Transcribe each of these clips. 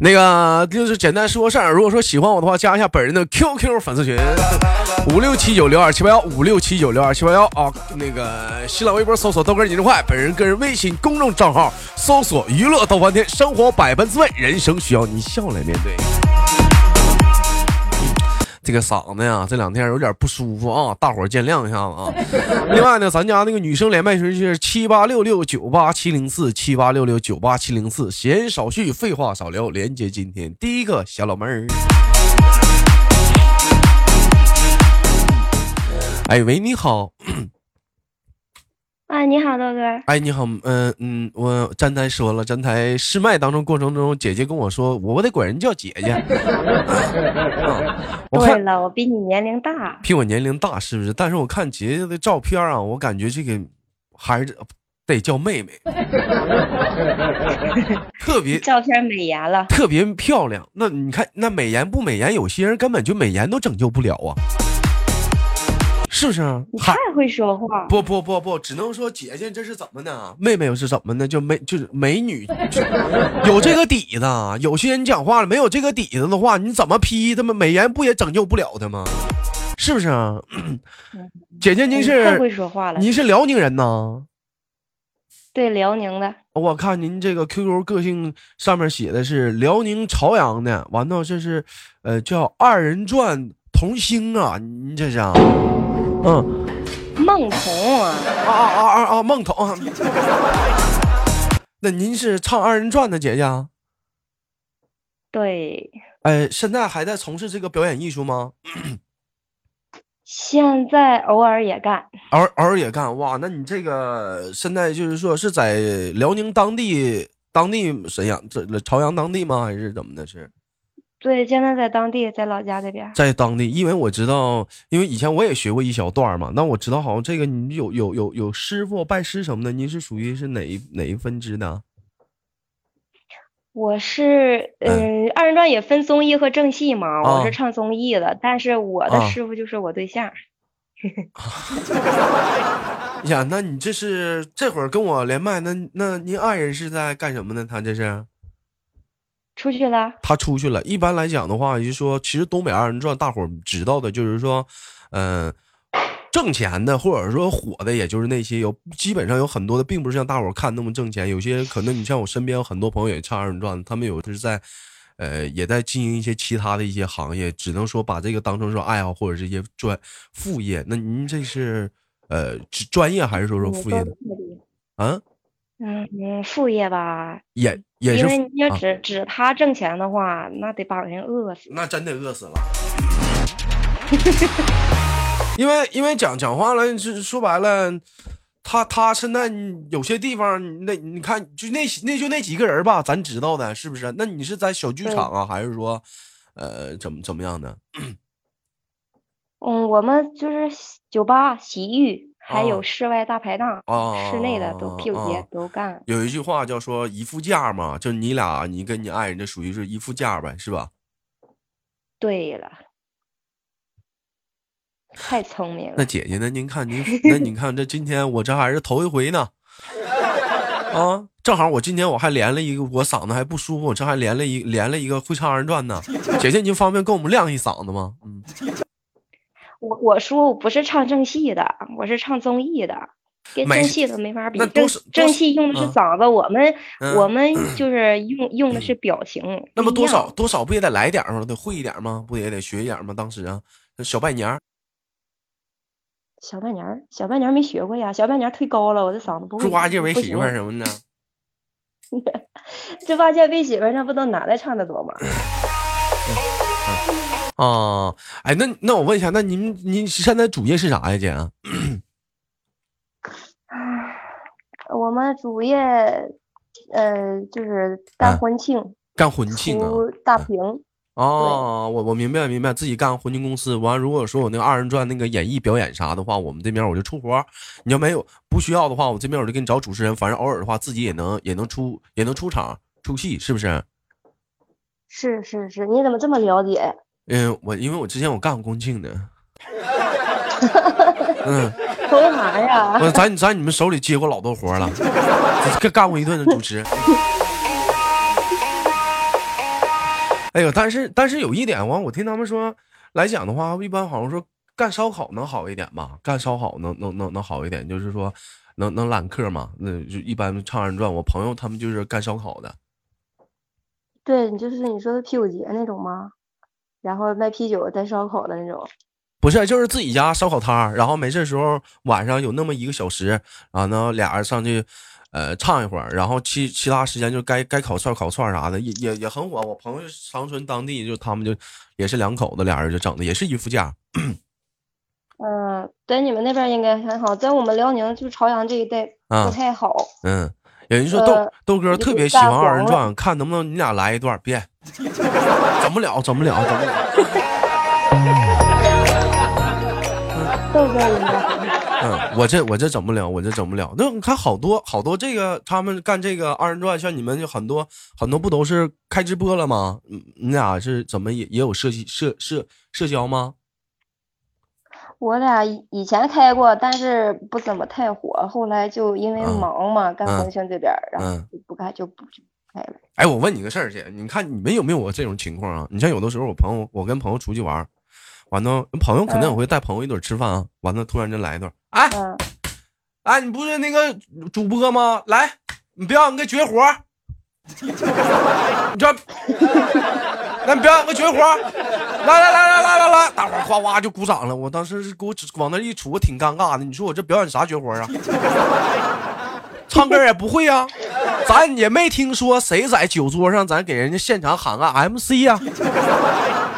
那个就是简单说事儿，如果说喜欢我的话，加一下本人的 QQ 粉丝群五六七九六二七八幺五六七九六二七八幺啊。那个新浪微博搜索豆哥你真坏，本人个人微信公众账号搜索娱乐豆翻天，生活百般滋味，人生需要你笑来面对。这个嗓子呀，这两天有点不舒服啊，大伙儿见谅一下子啊。另外呢，咱家那个女生连麦群是七八六六九八七零四七八六六九八七零四。闲少叙，废话少聊，连接今天第一个小老妹儿。哎喂，你好。啊，你好，豆哥。哎，你好，嗯嗯，我站台说了，站台试麦当中过程中，姐姐跟我说，我得管人叫姐姐。我对了，我比你年龄大。比我年龄大是不是？但是我看姐姐的照片啊，我感觉这个还是得叫妹妹。特别 照片美颜了，特别漂亮。那你看，那美颜不美颜？有些人根本就美颜都拯救不了啊。是不是？你太会说话。不不不不，只能说姐姐这是怎么呢？妹妹又是怎么呢？就美就是美女，有这个底子。有些人讲话了，没有这个底子的话，你怎么批他们美颜不也拯救不了他吗？是不是啊？姐姐您是太会说话了。您是辽宁人呐？对，辽宁的。我看您这个 QQ 个性上面写的是辽宁朝阳的，完了这是呃叫二人转童星啊，您这是？嗯，梦童啊啊啊啊啊！梦童，那您是唱二人转的姐姐？对。哎，现在还在从事这个表演艺术吗？现在偶尔也干，偶偶尔也干。哇，那你这个现在就是说是在辽宁当地，当地沈阳这朝阳当地吗？还是怎么的？是？对，现在在当地，在老家这边，在当地，因为我知道，因为以前我也学过一小段嘛。那我知道，好像这个你有有有有师傅拜师什么的，您是属于是哪一哪一分支的？我是，嗯，二人转也分综艺和正戏嘛。我是唱综艺的，但是我的师傅就是我对象。呀，那你这是这会儿跟我连麦，那那您爱人是在干什么呢？他这是？出去了，他出去了。一般来讲的话，就说其实东北二人转，大伙儿知道的就是说，嗯，挣钱的或者说火的，也就是那些有基本上有很多的，并不是像大伙儿看那么挣钱。有些可能你像我身边有很多朋友也唱二人转，他们有的是在，呃，也在经营一些其他的一些行业，只能说把这个当成说爱好或者是一些专副业。那您这是呃专业还是说说副业？啊？嗯嗯，副业吧，也也是，因为你要指指他挣钱的话，那得把人饿死，那真得饿死了。因为因为讲讲话了，是说白了，他他现在有些地方，那你看就那那就那几个人吧，咱知道的是不是？那你是在小剧场啊，还是说，呃，怎么怎么样的？嗯，我们就是酒吧、洗浴。还有室外大排档，室内的都屁股节都干。有一句话叫说一副架嘛，就你俩，你跟你爱人这属于是一副架呗，是吧？对了，太聪明了。那姐姐呢？您看您，那你看这今天我这还是头一回呢，啊，正好我今天我还连了一个，我嗓子还不舒服，我这还连了一连了一个会唱二人转呢。姐姐，您方便跟我们亮一嗓子吗？嗯。我我说我不是唱正戏的，我是唱综艺的，跟正戏的没法比。正正戏用的是嗓子，我们我们 就是用用的是表情。那么多少多少不也得来点吗？得会一点吗？不也得学一点吗？当时啊，小半年小半年小半年没学过呀。小半年忒高了，我这嗓子不会。猪八戒为媳妇什么的。猪八戒为媳妇那不都男的唱的多吗？啊，哎，那那我问一下，那您您现在主业是啥呀，姐？我们主业，呃，就是干婚庆，干婚庆啊，大屏哦，我我明白明白，自己干婚庆公司完，如果说我那个二人转那个演艺表演啥的话，我们这边我就出活你要没有不需要的话，我这边我就给你找主持人，反正偶尔的话自己也能也能出也能出场出戏，是不是？是是是，你怎么这么了解？嗯，我因为我之前我干过公庆的。嗯，干啥呀？我在在你们手里接过老多活了，干干过一顿的主持。哎呦，但是但是有一点，完我听他们说来讲的话，一般好像说干烧烤能好一点吧？干烧烤能能能能好一点，就是说能能揽客嘛？那就一般唱二人转，我朋友他们就是干烧烤的。对，你就是你说的啤酒节那种吗？然后卖啤酒带烧烤的那种。不是，就是自己家烧烤摊儿，然后没事时候晚上有那么一个小时，然后呢俩人上去。呃，唱一会儿，然后其其他时间就该该烤串烤串啥的，也也也很火。我朋友长春当地就他们就也是两口子，俩人就整的也是一副价。嗯，在你们那边应该还好，在我们辽宁就朝阳这一带不太好。嗯，有人说豆豆哥特别喜欢二人转，看能不能你俩来一段，别，整不了，整不了，整不了。豆哥应该。嗯，我这我这整不了，我这整不了。那你看好多好多这个他们干这个二人转，像你们就很多很多不都是开直播了吗？你俩是怎么也也有社社社社交吗？我俩以前开过，但是不怎么太火。后来就因为忙嘛，干婚庆这边，然后就不干就不就开了。哎，我问你个事儿，姐，你看你们有没有我这种情况啊？你像有的时候我朋友，我跟朋友出去玩。完了，朋友肯定也会带朋友一顿吃饭啊。完了，突然间来一段，哎，哎，你不是那个主播吗？来，你表演个绝活，你这，来表演个绝活，来来来来来来来，大伙哗哗就鼓掌了。我当时是给我往那一杵，我挺尴尬的。你说我这表演啥绝活啊？唱歌也不会啊，咱也没听说谁在酒桌上咱给人家现场喊个 MC 呀。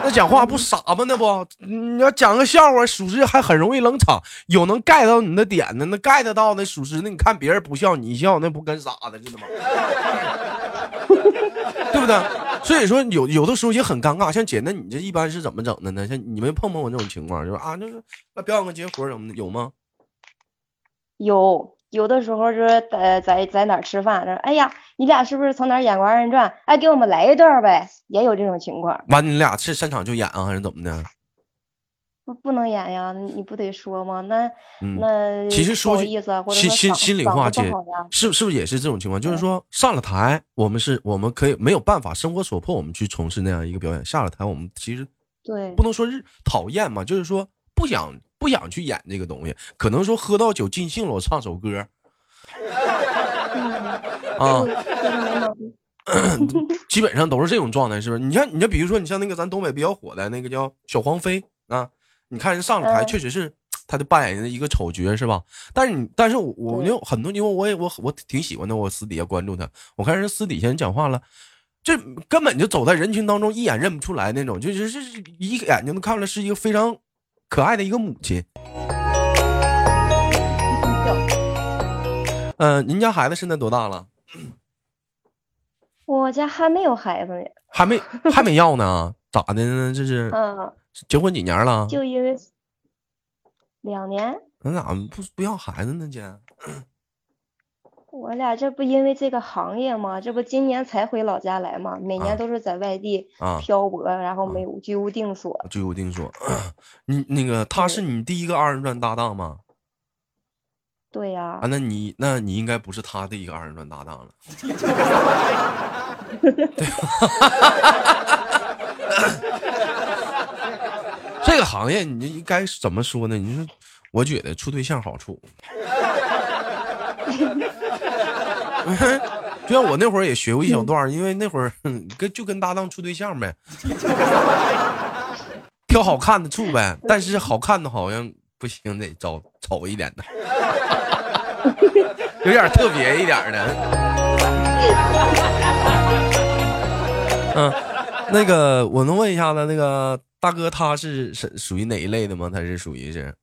那讲话不傻吗？那不，你要讲个笑话，属实还很容易冷场。有能 get 到你的点的，那 get 到那属实，那你看别人不笑，你笑，那不跟傻的似的吗？对不对？所以说有有的时候也很尴尬。像姐，那你这一般是怎么整的呢？像你们碰碰过这种情况，就是啊，就是那表演个绝活什么的，有吗？有。有的时候就是在在在哪吃饭，说哎呀，你俩是不是从哪演过二人转？哎，给我们来一段呗，也有这种情况。完，你俩是现场就演啊，还是怎么的？不不能演呀，你不得说吗？那那其实说意思，心心心里话，姐是是不是也是这种情况？就是说上了台，我们是我们可以没有办法，生活所迫，我们去从事那样一个表演。下了台，我们其实对不能说是讨厌嘛，就是说不想。不想去演这个东西，可能说喝到酒尽兴了，我唱首歌。啊，基本上都是这种状态，是不是？你像，你像，比如说，你像那个咱东北比较火的那个叫小黄飞啊，你看人上了台，确实是他的扮演的一个丑角，是吧？但是你，但是我我有很多，因为我也我我挺喜欢的，我私底下关注他，我看人私底下人讲话了，这根本就走在人群当中，一眼认不出来那种，就是是一眼就能看出来是一个非常。可爱的一个母亲。嗯，您家孩子现在多大了？我家还没有孩子呢。还没还没要呢？咋的呢？这是？嗯。结婚几年了？就因为两年。那咋不不要孩子呢，姐？我俩这不因为这个行业吗？这不今年才回老家来吗？每年都是在外地漂泊，然后没有居无定所。居无定所。你那个他是你第一个二人转搭档吗？对呀。啊，那你那你应该不是他的一个二人转搭档了。这 个行业你应该怎么说呢？你说，我觉得处对象好处。就像我那会儿也学过一小段，因为那会儿 跟就跟搭档处对象呗，挑好看的处呗。但是好看的好像不行，得找丑一点的，有点特别一点的。嗯，那个我能问一下子，那个大哥他是是属于哪一类的吗？他是属于是？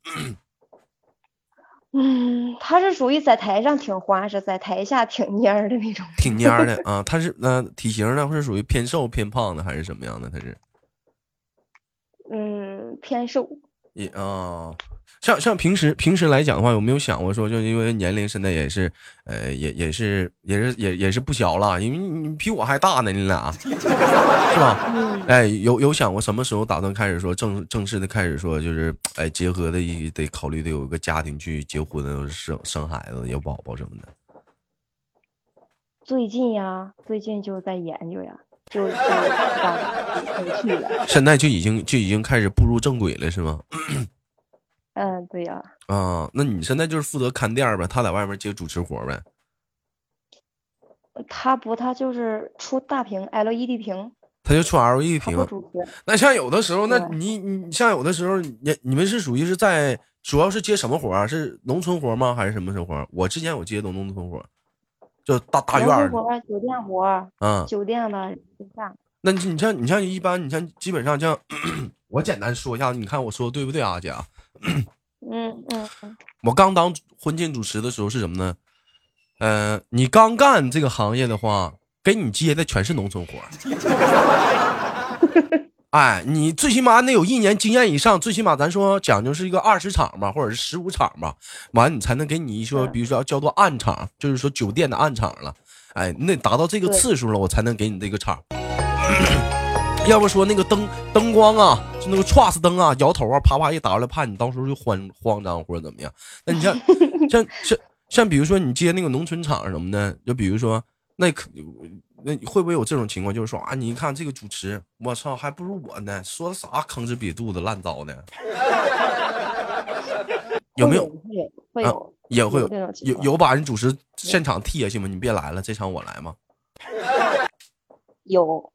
嗯，他是属于在台上挺花式，在台下挺蔫儿的那种。挺蔫儿的啊，他是那体型呢，是属于偏瘦偏胖的，还是什么样的？他是嗯，偏瘦。也啊。像像平时平时来讲的话，有没有想过说，就因为年龄现在也是，呃，也也是也是也也是不小了，因为你比我还大呢，你俩 是吧？哎，有有想过什么时候打算开始说正正式的开始说，就是哎结合的一得考虑得有一个家庭去结婚生生孩子有宝宝什么的。最近呀，最近就在研究呀，就就去了。现在就已经就已经开始步入正轨了，是吗？嗯，对呀。啊，那你现在就是负责看店呗，他在外面接主持活呗。他不，他就是出大屏 LED 屏。他就出 LED 屏。那像有的时候，那你你像有的时候，你你们是属于是在主要是接什么活啊？是农村活吗？还是什么什么活？我之前有接农农村活，就大大院儿。活，酒店活。嗯。酒店的那你你像你像一般，你像基本上像 我简单说一下，你看我说的对不对啊，姐？嗯嗯，我刚当婚庆主持的时候是什么呢？呃，你刚干这个行业的话，给你接的全是农村活 哎，你最起码得有一年经验以上，最起码咱说讲究是一个二十场吧，或者是十五场吧，完你才能给你说，比如说叫做暗场，就是说酒店的暗场了。哎，你得达到这个次数了，我才能给你这个场。要不说那个灯灯光啊，就那个 trust 灯啊，摇头啊，啪啪一打过来，怕你到时候就慌慌张或者怎么样。那你像像像像，比如说你接那个农村场什么的，就比如说那可那会不会有这种情况？就是说啊，你一看这个主持，我操，还不如我呢，说的啥吭哧瘪肚子烂糟的。有没有？会有，也会有，有有把人主持现场替下去吗？你别来了，这场我来吗？有。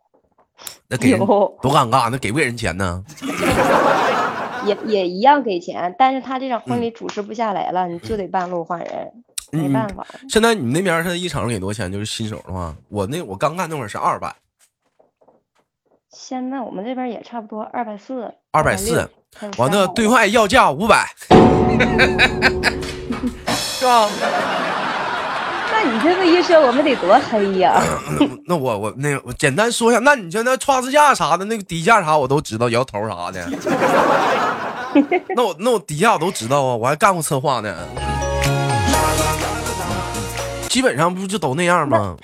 那给多尴尬，那给不给人钱呢？也也一样给钱，但是他这场婚礼主持不下来了，你就得半路换人，没办法。现在你们那边是一场给多少钱？就是新手的话，我那我刚干那会儿是二百。现在我们这边也差不多二百四。二百四，完了对外要价五百 是吧？你这么一说，我们得多黑呀！那我我那我简单说一下，那你像那创支架啥的，那个底价啥我都知道，摇头啥的。那我那我底下我都知道啊，我还干过策划呢。基本上不就都那样吗？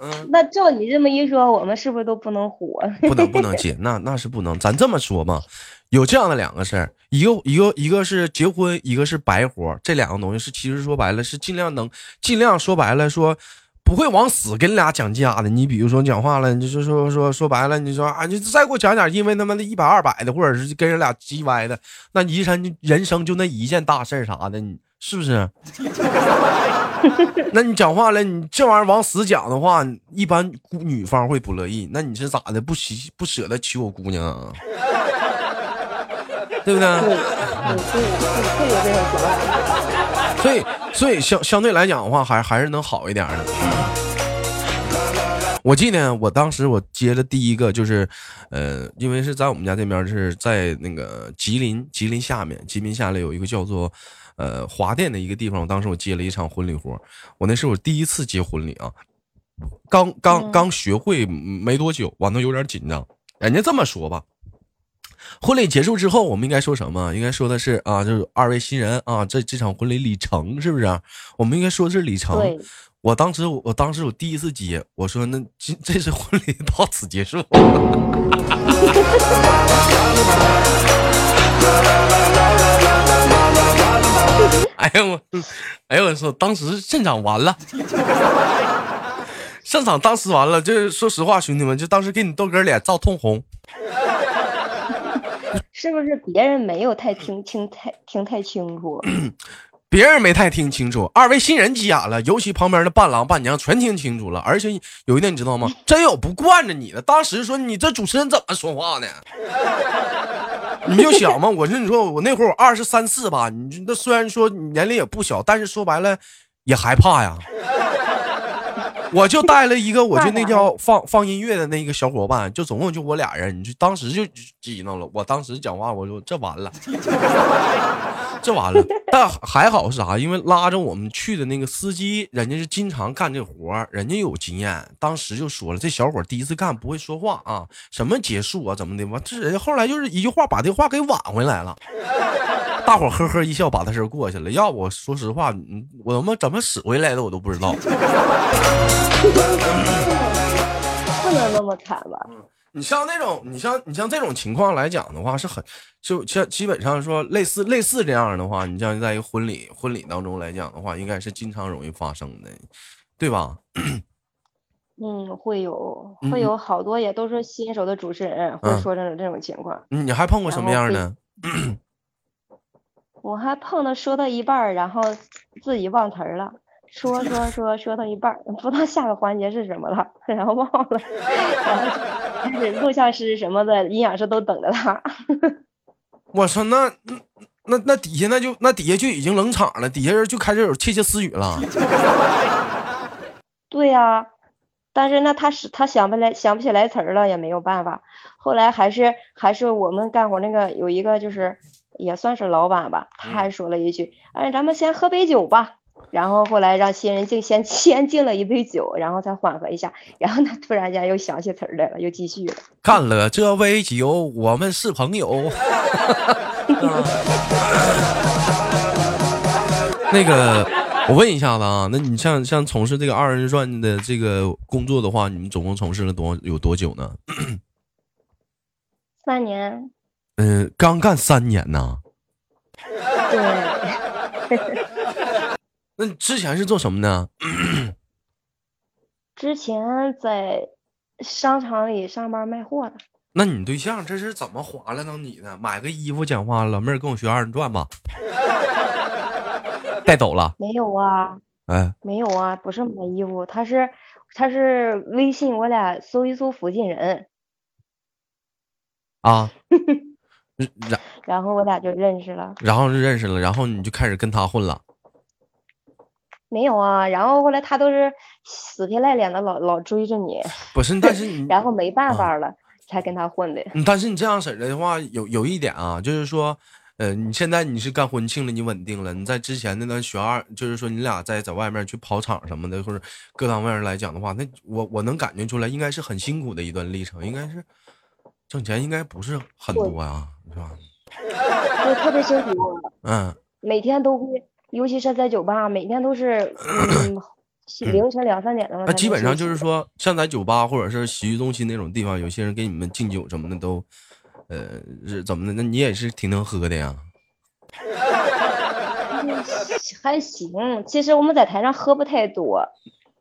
嗯，那照你这么一说，我们是不是都不能火？不能不能接，那那是不能。咱这么说嘛。有这样的两个事儿，一个一个一个是结婚，一个是白活，这两个东西是其实说白了是尽量能尽量说白了说不会往死跟你俩讲价的。你比如说讲话了，你就说说说白了，你说啊，你再给我讲点，因为他妈的一百二百的，或者是跟人俩叽歪的，那一生人生就那一件大事啥的，你是不是？那你讲话了，你这玩意儿往死讲的话，一般女方会不乐意。那你是咋的？不喜不舍得娶我姑娘啊？对不对？所以，所以相相对来讲的话，还还是能好一点的。我记得我当时我接了第一个，就是，呃，因为是在我们家这边，是在那个吉林，吉林下面，吉林下来有一个叫做，呃，华电的一个地方。当时我接了一场婚礼活，我那是我第一次接婚礼啊，刚刚刚学会没多久，完了有点紧张。人家这么说吧。婚礼结束之后，我们应该说什么？应该说的是啊，就是二位新人啊，这这场婚礼里程是不是？我们应该说的是里程。我当时，我当时我第一次接，我说那这这次婚礼到此结束。哎呀我，哎呀我说，当时现场完了，现场当时完了，就是说实话，兄弟们，就当时给你豆哥脸照通红。是不是别人没有太听清太听太清楚？别人没太听清楚，二位新人急眼了，尤其旁边的伴郎伴娘全听清楚了。而且有一点你知道吗？真有不惯着你的。当时说你这主持人怎么说话呢？你就想嘛，我跟你说，我那会儿我二十三四吧，你那虽然说年龄也不小，但是说白了也害怕呀。我就带了一个，我就那 叫放放音乐的那个小伙伴，就总共就我俩人，你就当时就激恼了。我当时讲话，我说这完了，这完了，但还好是啥？因为拉着我们去的那个司机，人家是经常干这活人家有经验。当时就说了，这小伙第一次干，不会说话啊，什么结束啊，怎么的完？这人后来就是一句话把这话给挽回来了。大伙呵呵一笑，把他事过去了。要我说实话，我他妈怎么死回来的，我都不知道。不能那么惨吧？你像那种，你像你像这种情况来讲的话，是很就像基本上说类似类似这样的话，你像在一个婚礼婚礼当中来讲的话，应该是经常容易发生的，对吧？嗯，会有会有好多也都是新手的主持人会说这种这种情况。你还碰过什么样的？我还碰到说到一半，然后自己忘词儿了。说说说说到一半，不知道下个环节是什么了，然后忘了。录像师什么的，营养师都等着他。我说那那那底下那就那底下就已经冷场了，底下人就开始有窃窃私语了。对呀，但是那他是他想不来想不起来词儿了，也没有办法。后来还是还是我们干活那个有一个就是也算是老板吧，他还说了一句：“哎，咱们先喝杯酒吧。”然后后来让新人敬先 先敬了一杯酒，然后才缓和一下，然后他突然间又想起词儿来了，又继续了。干了这杯酒，我们是朋友。那个，我问一下子啊，那你像像从事这个二人转的这个工作的话，你们总共从事了多有多久呢？三年。嗯，刚干三年呢。对。那你之前是做什么的？之前在商场里上班卖货的。那你对象这是怎么划拉到你的？买个衣服讲话，老妹儿跟我学二人转吧。带走了？没有啊。哎，没有啊，不是买衣服，他是他是微信，我俩搜一搜附近人。啊。然然后我俩就认识了。然后就认识了，然后你就开始跟他混了。没有啊，然后后来他都是死皮赖脸的老老追着你，不是，但是你然后没办法了才跟他混的。但是你这样式的话，有有一点啊，就是说，呃，你现在你是干婚庆了，你稳定了，你在之前那段学二，就是说你俩在在外面去跑场什么的，或者各方面来讲的话，那我我能感觉出来，应该是很辛苦的一段历程，应该是挣钱应该不是很多啊，是吧？就，特别辛苦。嗯，每天都会。尤其是在酒吧，每天都是嗯 凌晨两三点钟。那基本上就是说，像在酒吧或者是洗浴中心那种地方，有些人给你们敬酒什么的，都呃是怎么的？那你也是挺能喝的呀？还行，其实我们在台上喝不太多，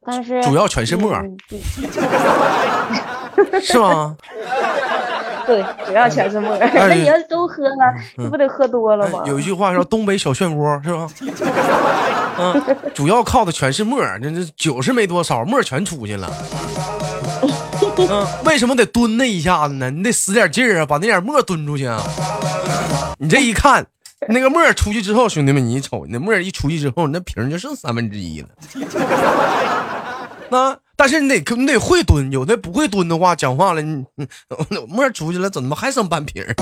但是主要全是沫，是吗？对，主要全是沫。那你要都喝了，你不得喝多了吗？有一句话说“东北小漩涡”，是吧？嗯，主要靠的全是沫，这这酒是没多少，沫全出去了。嗯，为什么得蹲那一下子呢？你得使点劲儿啊，把那点沫蹲出去啊。你这一看，那个沫出去之后，兄弟们，你一瞅，那沫一出去之后，那瓶就剩三分之一了。那。但是你得你得会蹲，有的不会蹲的话，讲话了，你 沫出去了，怎么还剩半瓶？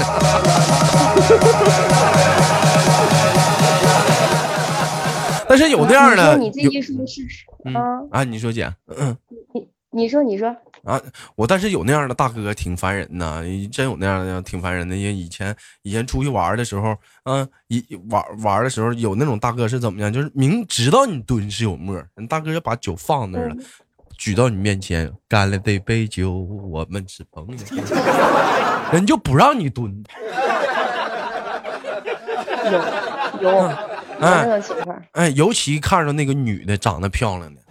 但是有那样的，你这一说是嗯啊，你说姐，嗯，你你说你说啊，我但是有那样的大哥挺烦人的，真有那样的挺烦人的。因为以前以前出去玩的时候，嗯，一玩玩的时候有那种大哥是怎么样？就是明知道你蹲是有沫，人大哥就把酒放那儿了。举到你面前，干了这杯酒，我们是朋友。人就不让你蹲。有有，哎，哎，尤其看着那个女的长得漂亮的，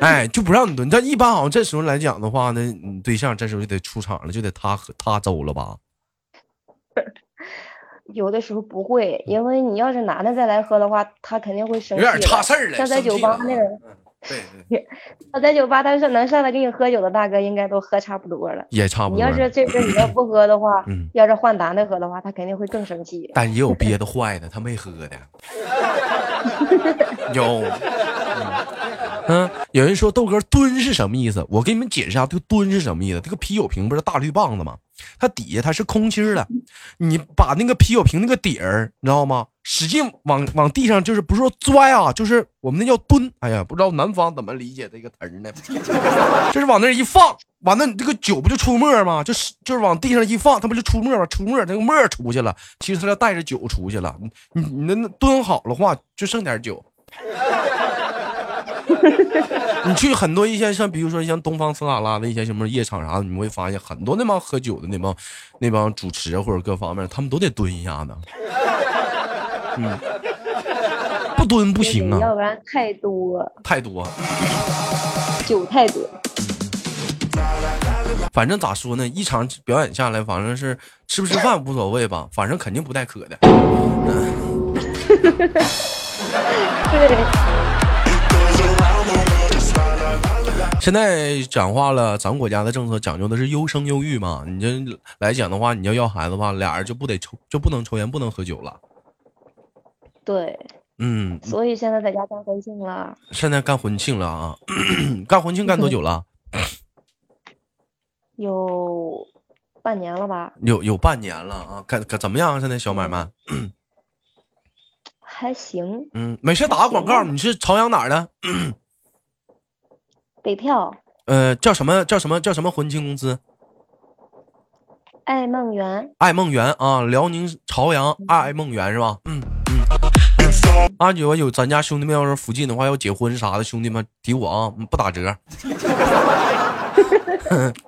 哎，就不让你蹲。但一般好像这时候来讲的话呢，你对象这时候就得出场了，就得他和他走了吧？有的时候不会，因为你要是男的再来喝的话，他肯定会生气。有点差事儿了，像在酒吧那个。对对，我在酒吧，他说能上来跟你喝酒的大哥，应该都喝差不多了。也差不多。你要是这阵你要不喝的话，嗯，要是换男的喝的话，他肯定会更生气。但也有憋的坏的，他没喝的。有。嗯，嗯有人说豆哥蹲是什么意思？我给你们解释一下，这个蹲是什么意思？这个啤酒瓶不是大绿棒子吗？它底下它是空心的，你把那个啤酒瓶那个底儿，你知道吗？使劲往往地上，就是不是说拽啊，就是我们那叫蹲。哎呀，不知道南方怎么理解这个词儿呢？就是往那一放，完了你这个酒不就出沫吗？就是就是往地上一放，它不就出沫吗？出沫，那个沫出去了，其实它要带着酒出去了。你你那蹲好了话，就剩点酒。你去很多一些像比如说像东方斯卡拉的一些什么夜场啥的，你会发现很多那帮喝酒的那帮那帮主持或者各方面，他们都得蹲一下子。嗯，不蹲不行啊，要不然太多太多，酒太多。反正咋说呢，一场表演下来，反正是吃不吃饭无所谓吧，反正肯定不带渴的。对。现在讲话了，咱们国家的政策讲究的是优生优育嘛。你这来讲的话，你要要孩子的话，俩人就不得抽，就不能抽烟，不能喝酒了。对，嗯。所以现在在家干婚庆了。现在干婚庆了啊？干婚庆干多久了？有半年了吧？有有半年了啊？干怎么样？现在小买卖？还行。嗯，没事，打个广告。你是朝阳哪儿的？北漂，呃，叫什么叫什么叫什么婚庆公司？爱梦园，爱梦园啊，辽宁朝阳爱梦园是吧？嗯嗯。啊，有有咱家兄弟们要是附近的话要结婚啥的，兄弟们提我啊，不打折。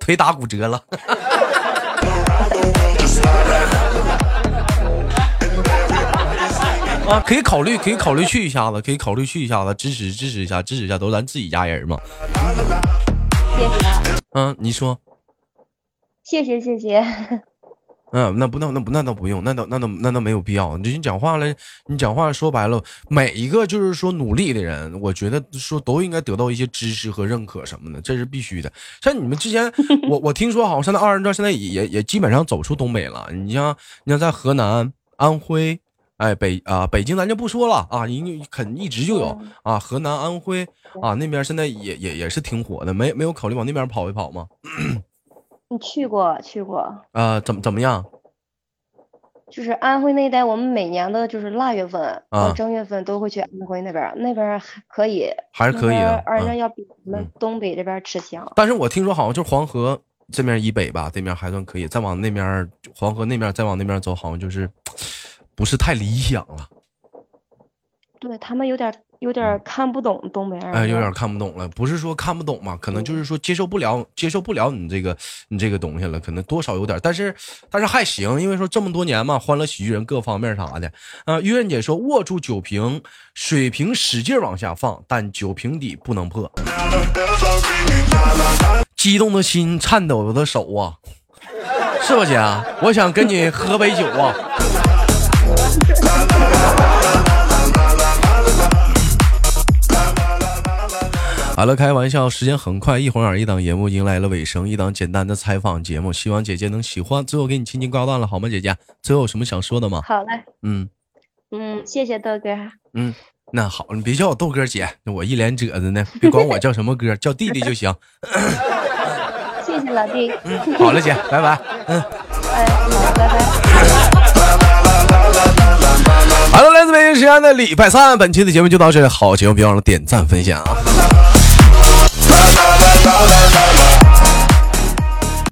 腿打骨折了。啊，可以考虑，可以考虑去一下子，可以考虑去一下子，支持支持一下，支持一下，都咱自己家人嘛。谢谢。嗯，你说。谢谢谢谢。嗯，那不那那不那倒不用，那倒那倒那倒没有必要。你你讲话了，你讲话说白了，每一个就是说努力的人，我觉得说都应该得到一些支持和认可什么的，这是必须的。像你们之前，我我听说好像现在二人转现在也也也基本上走出东北了。你像你像在河南、安徽。哎，北啊，北京咱就不说了啊，因肯一直就有啊，河南、安徽啊那边现在也也也是挺火的，没没有考虑往那边跑一跑吗？你去过去过啊？怎么怎么样？就是安徽那一带，我们每年的就是腊月份啊，正月份都会去安徽那边，那边还可以，还是可以的，而且要比我们东北这边吃香。但是我听说好像就是黄河这面以北吧，这面还算可以，再往那面黄河那面再往那边走，好像就是。不是太理想了，对他们有点有点看不懂东北人，哎，有点看不懂了。不是说看不懂嘛，可能就是说接受不了，接受不了你这个你这个东西了，可能多少有点。但是但是还行，因为说这么多年嘛，欢乐喜剧人各方面啥的啊。玉燕姐说，握住酒瓶，水瓶使劲往下放，但酒瓶底不能破。激动的心，颤抖的手啊，是吧，姐？我想跟你喝杯酒啊。好了，开玩笑，时间很快，一晃眼一档节目迎来了尾声，一档简单的采访节目，希望姐姐能喜欢。最后给你轻轻挂断了，好吗，姐姐？最后有什么想说的吗？好嘞，嗯嗯，谢谢豆哥。嗯，那好，你别叫我豆哥姐，我一脸褶子呢，别管我叫什么哥，叫弟弟就行。谢谢老弟。嗯，好了，姐，拜拜。嗯，哎，好，拜拜。时间的礼拜三，本期的节目就到这里。好节目别忘了点赞分享啊！